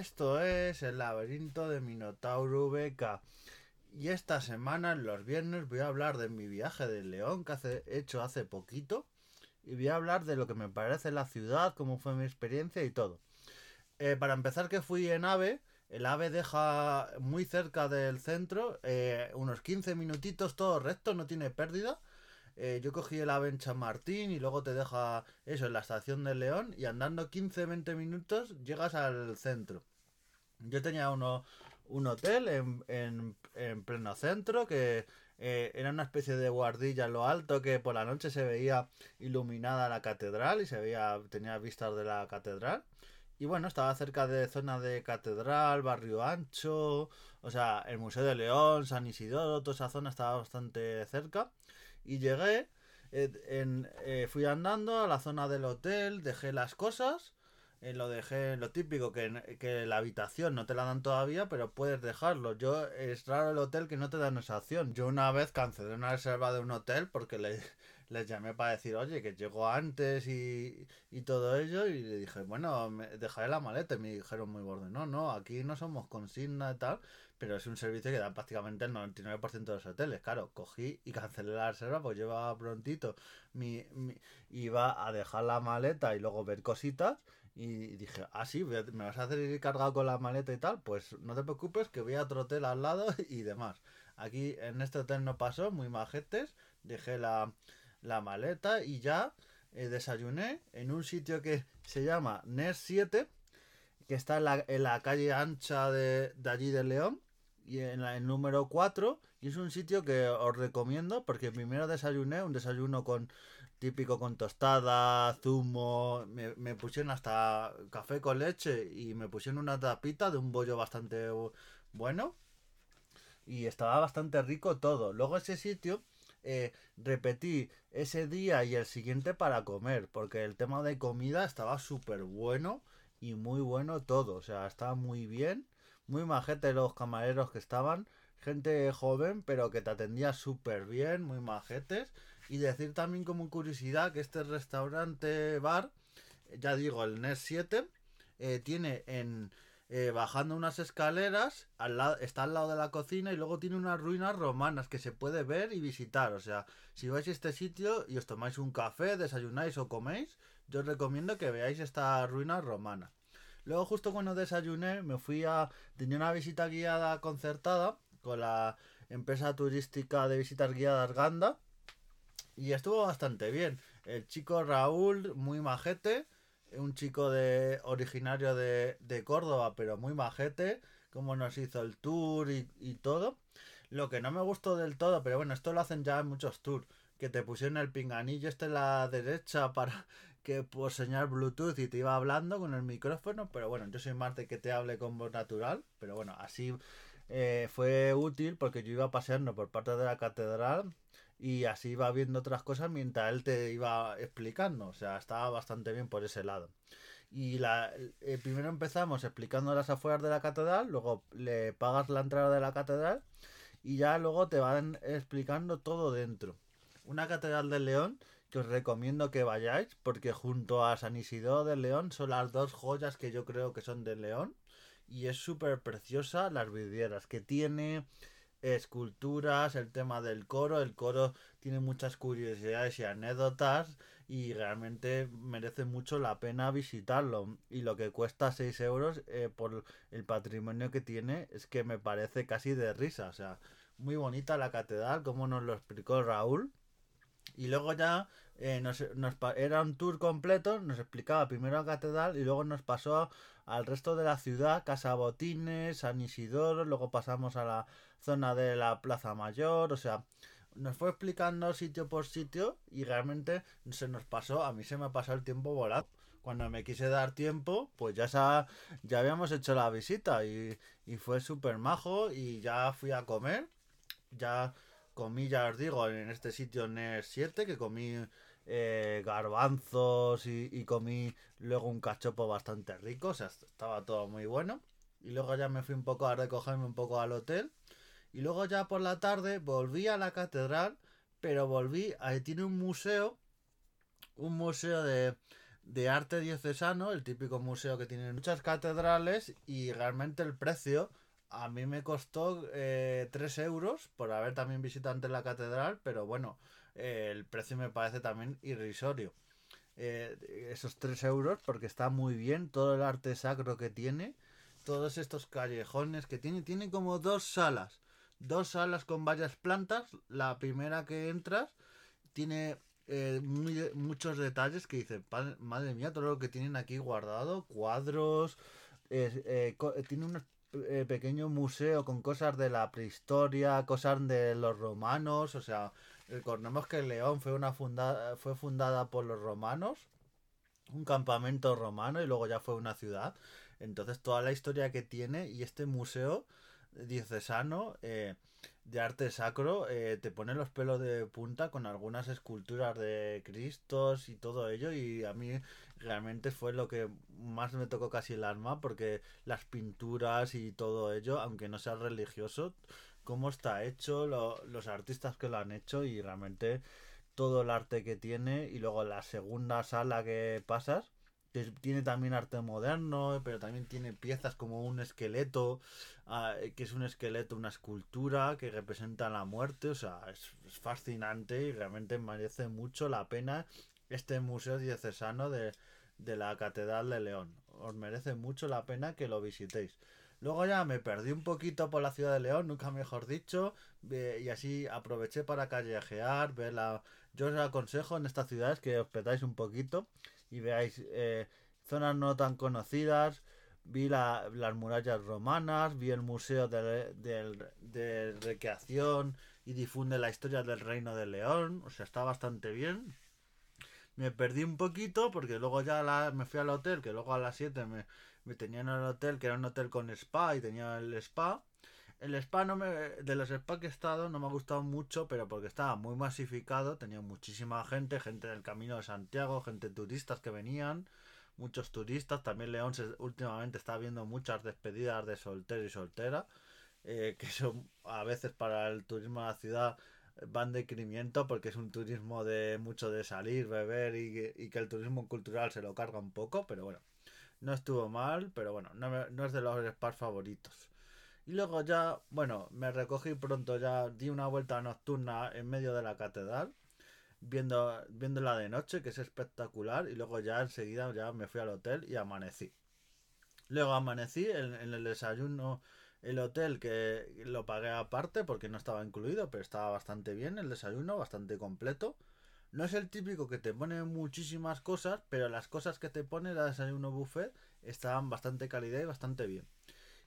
esto es el laberinto de Minotauro Beca. Y esta semana, en los viernes, voy a hablar de mi viaje de León que he hecho hace poquito. Y voy a hablar de lo que me parece la ciudad, cómo fue mi experiencia y todo. Eh, para empezar, que fui en AVE. El AVE deja muy cerca del centro, eh, unos 15 minutitos, todo recto, no tiene pérdida. Eh, yo cogí el AVE en Chamartín y luego te deja eso en la estación de León y andando 15-20 minutos llegas al centro. Yo tenía uno, un hotel en, en, en pleno centro que eh, era una especie de guardilla en lo alto que por la noche se veía iluminada la catedral y se veía tenía vistas de la catedral. Y bueno estaba cerca de zona de catedral barrio ancho o sea el museo de León San Isidoro toda esa zona estaba bastante cerca. Y llegué eh, en, eh, fui andando a la zona del hotel dejé las cosas eh, lo dejé lo típico, que, que la habitación no te la dan todavía, pero puedes dejarlo. Yo, es raro el hotel que no te dan esa opción. Yo una vez cancelé una reserva de un hotel porque le, les llamé para decir, oye, que llegó antes y, y todo ello, y le dije, bueno, me, dejaré la maleta. Y me dijeron muy gordo, no, no, aquí no somos consigna y tal, pero es un servicio que da prácticamente el 99% de los hoteles. Claro, cogí y cancelé la reserva, pues llevaba prontito, mi, mi, iba a dejar la maleta y luego ver cositas y dije, ah, sí, me vas a hacer ir cargado con la maleta y tal. Pues no te preocupes, que voy a otro hotel al lado y demás. Aquí en este hotel no pasó, muy majetes. Dejé la, la maleta y ya eh, desayuné en un sitio que se llama NES 7, que está en la, en la calle ancha de, de allí de León y en el número 4 y es un sitio que os recomiendo porque primero desayuné un desayuno con típico con tostada, zumo, me, me, pusieron hasta café con leche y me pusieron una tapita de un bollo bastante bueno y estaba bastante rico todo. Luego ese sitio eh, repetí ese día y el siguiente para comer porque el tema de comida estaba súper bueno y muy bueno todo, o sea, estaba muy bien, muy majete los camareros que estaban, gente joven pero que te atendía súper bien, muy majetes y decir también como curiosidad que este restaurante bar, ya digo, el NES 7, eh, tiene en... Eh, bajando unas escaleras, está al lado de la cocina y luego tiene unas ruinas romanas que se puede ver y visitar. O sea, si vais a este sitio y os tomáis un café, desayunáis o coméis, yo os recomiendo que veáis esta ruina romana. Luego justo cuando desayuné me fui a... tenía una visita guiada concertada con la empresa turística de visitas guiadas Ganda y estuvo bastante bien. El chico Raúl, muy majete. Un chico de originario de, de Córdoba, pero muy majete. Como nos hizo el tour y, y, todo. Lo que no me gustó del todo, pero bueno, esto lo hacen ya en muchos tours. Que te pusieron el pinganillo este en la derecha para que por señal Bluetooth y te iba hablando con el micrófono. Pero bueno, yo soy de que te hable con voz natural. Pero bueno, así eh, fue útil porque yo iba paseando por parte de la catedral y así iba viendo otras cosas mientras él te iba explicando. O sea, estaba bastante bien por ese lado. Y la, eh, primero empezamos explicando las afueras de la catedral, luego le pagas la entrada de la catedral y ya luego te van explicando todo dentro. Una catedral de León que os recomiendo que vayáis porque junto a San Isidoro de León son las dos joyas que yo creo que son de León y es súper preciosa las vidrieras que tiene esculturas, el tema del coro. El coro tiene muchas curiosidades y anécdotas y realmente merece mucho la pena visitarlo. Y lo que cuesta 6 euros eh, por el patrimonio que tiene es que me parece casi de risa. O sea, muy bonita la catedral, como nos lo explicó Raúl. Y luego ya eh, nos, nos, era un tour completo, nos explicaba primero la catedral y luego nos pasó al resto de la ciudad, Casa Botines, San Isidoro, luego pasamos a la zona de la Plaza Mayor, o sea, nos fue explicando sitio por sitio y realmente se nos pasó, a mí se me pasó el tiempo volando. Cuando me quise dar tiempo, pues ya, sa, ya habíamos hecho la visita y, y fue súper majo y ya fui a comer, ya os digo, en este sitio NES 7, que comí eh, garbanzos y, y, comí luego un cachopo bastante rico, o sea, estaba todo muy bueno. Y luego ya me fui un poco a recogerme un poco al hotel. Y luego ya por la tarde volví a la catedral, pero volví, ahí tiene un museo, un museo de, de arte diocesano, el típico museo que tiene muchas catedrales y realmente el precio a mí me costó eh, 3 euros por haber también visitado antes la catedral, pero bueno, eh, el precio me parece también irrisorio. Eh, esos 3 euros porque está muy bien todo el arte sacro que tiene, todos estos callejones que tiene, tiene como dos salas, dos salas con varias plantas, la primera que entras tiene eh, muchos detalles que dice, madre mía, todo lo que tienen aquí guardado, cuadros, tiene un eh, pequeño museo con cosas de la prehistoria, cosas de los romanos, o sea, recordemos que León fue una fundada, fue fundada por los romanos, un campamento romano y luego ya fue una ciudad. Entonces toda la historia que tiene y este museo diocesano eh, de arte sacro eh, te pone los pelos de punta con algunas esculturas de Cristos y todo ello y a mí realmente fue lo que más me tocó casi el alma porque las pinturas y todo ello aunque no sea religioso cómo está hecho los artistas que lo han hecho y realmente todo el arte que tiene y luego la segunda sala que pasas tiene también arte moderno, pero también tiene piezas como un esqueleto, ah, que es un esqueleto, una escultura que representa la muerte, o sea, es, fascinante y realmente merece mucho la pena este museo diocesano de, de la Catedral de León. Os merece mucho la pena que lo visitéis. Luego ya me perdí un poquito por la ciudad de León, nunca mejor dicho, y así aproveché para callejear, ver la... Yo os aconsejo en estas ciudades que os petáis un poquito y veáis eh, zonas no tan conocidas. Vi las murallas romanas, vi el museo de, de, recreación y difunde la historia del reino de León. O sea, está bastante bien. Me perdí un poquito porque luego ya me fui al hotel, que luego a las 7 me, me tenían en el hotel, que era un hotel con spa y tenía el spa. El spa no me, de los spa que he estado no me ha gustado mucho, pero porque estaba muy masificado, tenía muchísima gente, gente del Camino de Santiago, gente turistas que venían, muchos turistas. También León últimamente está viendo muchas despedidas de soltero y soltera, eh, que son a veces para el turismo de la ciudad van de crimiento porque es un turismo de mucho de salir, beber y, que el turismo cultural se lo carga un poco, pero bueno, no estuvo mal, pero bueno, no, no es de los spas favoritos. Y luego ya, bueno, me recogí pronto, ya di una vuelta nocturna en medio de la catedral, viendo, viéndola de noche, que es espectacular, y luego ya enseguida ya me fui al hotel y amanecí. Luego amanecí en, el desayuno, el hotel que lo pagué aparte porque no estaba incluido, pero estaba bastante bien el desayuno, bastante completo. No es el típico que te pone muchísimas cosas, pero las cosas que te pone el desayuno buffet estaban bastante calidad y bastante bien.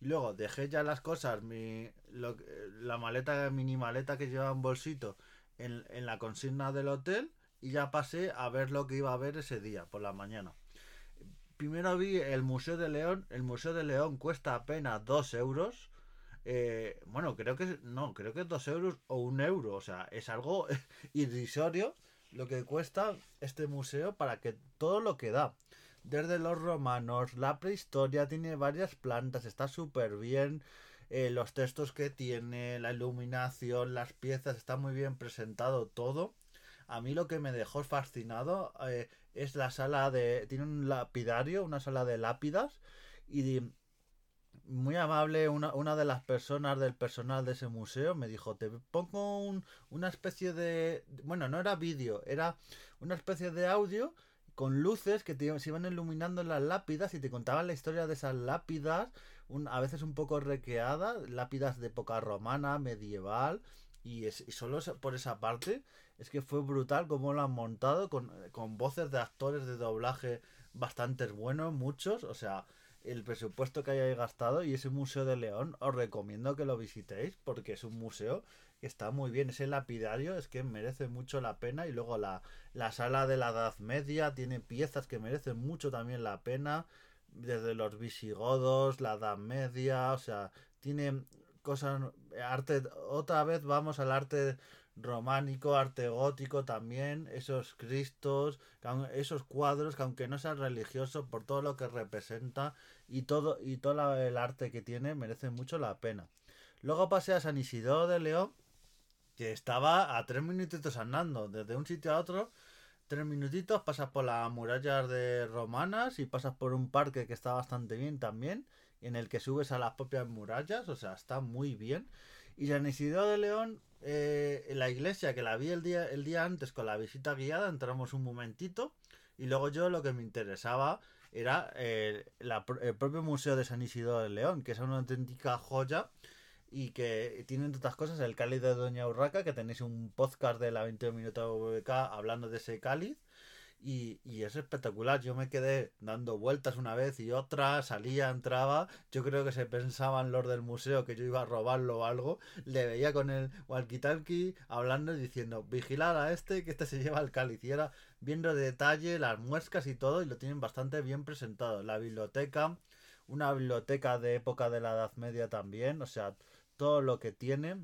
Y luego dejé ya las cosas, mi, la maleta, mini maleta que llevaba en bolsito en, en la consigna del hotel y ya pasé a ver lo que iba a ver ese día, por la mañana. Primero vi el Museo de León. El Museo de León cuesta apenas 2 euros. Eh, bueno, creo que no, creo que 2 euros o un euro. O sea, es algo irrisorio lo que cuesta este museo para que todo lo que da desde los romanos, la prehistoria tiene varias plantas, está súper bien. Eh, los textos que tiene, la iluminación, las piezas, está muy bien presentado todo. A mí lo que me dejó fascinado eh, es la sala de... Tiene un lapidario, una sala de lápidas y muy amable una, una de las personas del personal de ese museo me dijo, te pongo un, una especie de... Bueno, no era vídeo, era una especie de audio con luces que te, se iban iluminando las lápidas y te contaban la historia de esas lápidas, a veces un poco recreadas, lápidas de época romana, medieval, y, es, solo por esa parte es que fue brutal como lo han montado con, con voces de actores de doblaje bastante buenos, muchos, o sea, el presupuesto que hayáis gastado y ese museo de León os recomiendo que lo visitéis porque es un museo está muy bien. Ese lapidario es que merece mucho la pena. Y luego la, la sala de la Edad Media tiene piezas que merecen mucho también la pena. Desde los visigodos, la Edad Media, o sea, tiene cosas, arte, otra vez vamos al arte románico, arte gótico también, esos cristos, esos cuadros que aunque no sean religiosos, por todo lo que representa y todo, y todo el arte que tiene, merece mucho la pena. Luego pasé a San Isidoro de León que estaba a tres minutitos andando desde un sitio a otro, tres minutitos, pasas por las murallas de romanas y pasas por un parque que está bastante bien también, en el que subes a las propias murallas, o sea, está muy bien. Y San Isidro de León, eh, la iglesia que la vi el día, el día antes con la visita guiada, entramos un momentito y luego yo lo que me interesaba era eh, el propio Museo de San Isidro de León, que es una auténtica joya y que tiene entre otras cosas el cáliz de Doña Urraca, que tenéis un podcast de la 20 minutos hablando de ese cáliz. Y, y, es espectacular. Yo me quedé dando vueltas una vez y otra, salía, entraba. Yo creo que se pensaban los del museo que yo iba a robarlo o algo. Le veía con el walkie-talkie hablando y diciendo: Vigilad a este, que este se lleva el cáliz. Y era viendo de detalle las muescas y todo, y lo tienen bastante bien presentado. La biblioteca, una biblioteca de época de la Edad Media también, o sea, todo lo que tiene.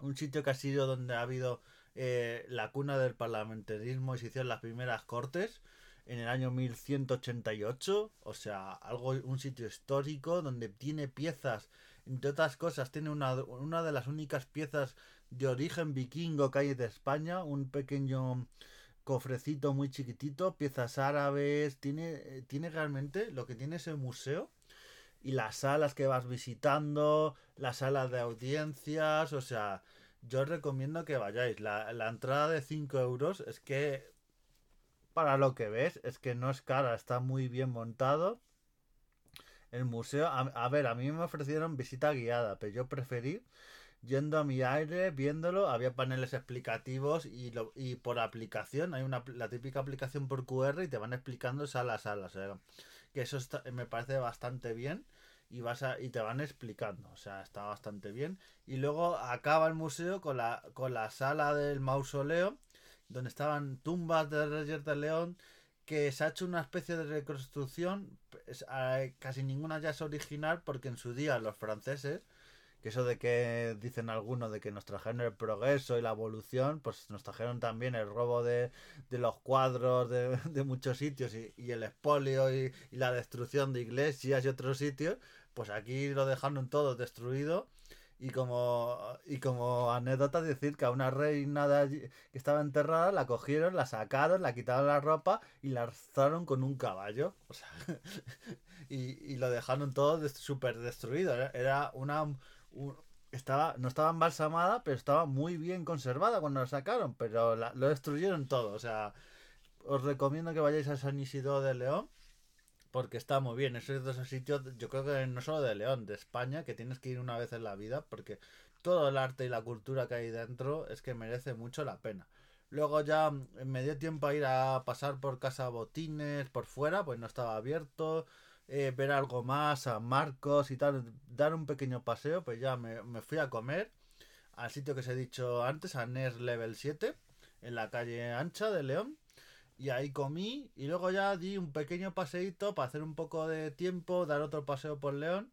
Un sitio que ha sido donde ha habido eh, la cuna del parlamentarismo y se hicieron las primeras cortes en el año 1188, o sea, algo un sitio histórico donde tiene piezas, entre otras cosas, tiene una, una de las únicas piezas de origen vikingo que hay de España, un pequeño cofrecito muy chiquitito, piezas árabes, tiene, tiene realmente lo que tiene ese museo y las salas que vas visitando, las salas de audiencias, o sea, yo os recomiendo que vayáis. La, entrada de 5 euros es que, para lo que ves, es que no es cara, está muy bien montado. El museo, a, ver, a mí me ofrecieron visita guiada, pero yo preferí yendo a mi aire, viéndolo, había paneles explicativos y, lo, y por aplicación, hay una la típica aplicación por QR y te van explicando sala a sala, o sea, que eso me parece bastante bien y vas a, y te van explicando, o sea, está bastante bien. Y luego acaba el museo con la, con la sala del mausoleo, donde estaban tumbas de Reyes de León, que se ha hecho una especie de reconstrucción, casi ninguna ya es original, porque en su día los franceses, que eso de que dicen algunos de que nos trajeron el progreso y la evolución, pues nos trajeron también el robo de, de los cuadros de, de muchos sitios y, y el expolio y, y, la destrucción de iglesias y otros sitios, pues aquí lo dejaron todo destruido. Y como, y como anécdota decir que a una reina que estaba enterrada la cogieron, la sacaron, la quitaron la ropa y la alzaron con un caballo. Y, y, lo dejaron todo súper destruido. Era una... estaba, no estaba embalsamada, pero estaba muy bien conservada cuando la sacaron, pero lo destruyeron todo. O sea, os recomiendo que vayáis a San Isidro de León porque está muy bien. Esos dos sitios, yo creo que no solo de León, de España, que tienes que ir una vez en la vida, porque todo el arte y la cultura que hay dentro es que merece mucho la pena. Luego ya me dio tiempo a ir a pasar por Casa Botines, por fuera, pues no estaba abierto. Eh, ver algo más, a Marcos y tal, dar un pequeño paseo, pues ya me, me fui a comer al sitio que os he dicho antes, a NES Level 7, en la calle ancha de León y ahí comí y luego ya di un pequeño paseíto para hacer un poco de tiempo, dar otro paseo por León,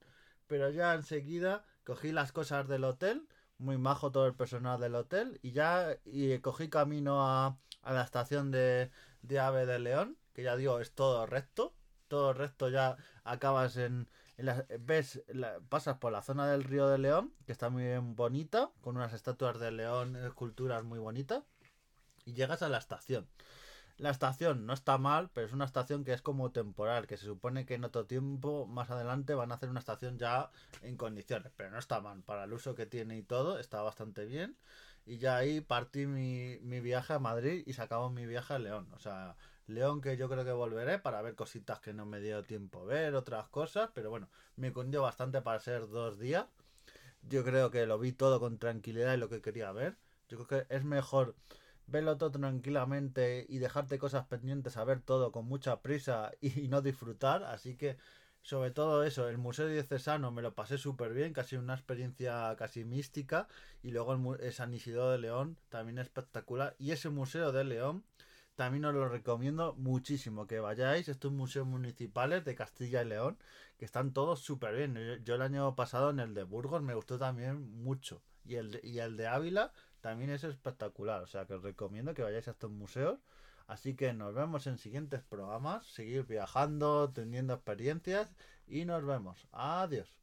pero ya enseguida cogí las cosas del hotel, muy majo todo el personal del hotel y ya y cogí camino a, a la estación de, de Ave de León, que ya digo, es todo recto, todo recto ya acabas en, en ves, pasas por la zona del río de León, que está muy bien bonita, con unas estatuas de león, esculturas muy bonitas, y llegas a la estación. La estación no está mal, pero es una estación que es como temporal, que se supone que en otro tiempo, más adelante, van a hacer una estación ya en condiciones, pero no está mal. Para el uso que tiene y todo, está bastante bien. Y ya ahí partí mi, mi viaje a Madrid y acabó mi viaje a León. O sea, León que yo creo que volveré para ver cositas que no me dio tiempo ver, otras cosas, pero bueno, me cundió bastante para ser dos días. Yo creo que lo vi todo con tranquilidad y lo que quería ver. Yo creo que es mejor verlo todo tranquilamente y dejarte cosas pendientes a ver todo con mucha prisa y, no disfrutar. Así que, sobre todo eso, el Museo Diocesano me lo pasé súper bien, casi una experiencia casi mística. Y luego el, San Isidro de León, también espectacular. Y ese Museo de León, también os lo recomiendo muchísimo que vayáis. Estos museos municipales de Castilla y León, que están todos súper bien. Yo, el año pasado en el de Burgos me gustó también mucho. Y el y el de Ávila también es espectacular. O sea que os recomiendo que vayáis a estos museos. Así que nos vemos en siguientes programas. Seguir viajando, teniendo experiencias y nos vemos. Adiós.